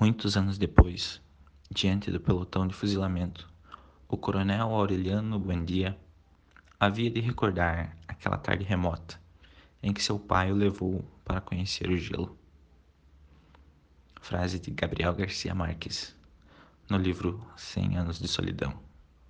Muitos anos depois, diante do pelotão de fuzilamento, o coronel Aureliano Buendia havia de recordar aquela tarde remota em que seu pai o levou para conhecer o gelo. Frase de Gabriel Garcia Marques, no livro Cem Anos de Solidão.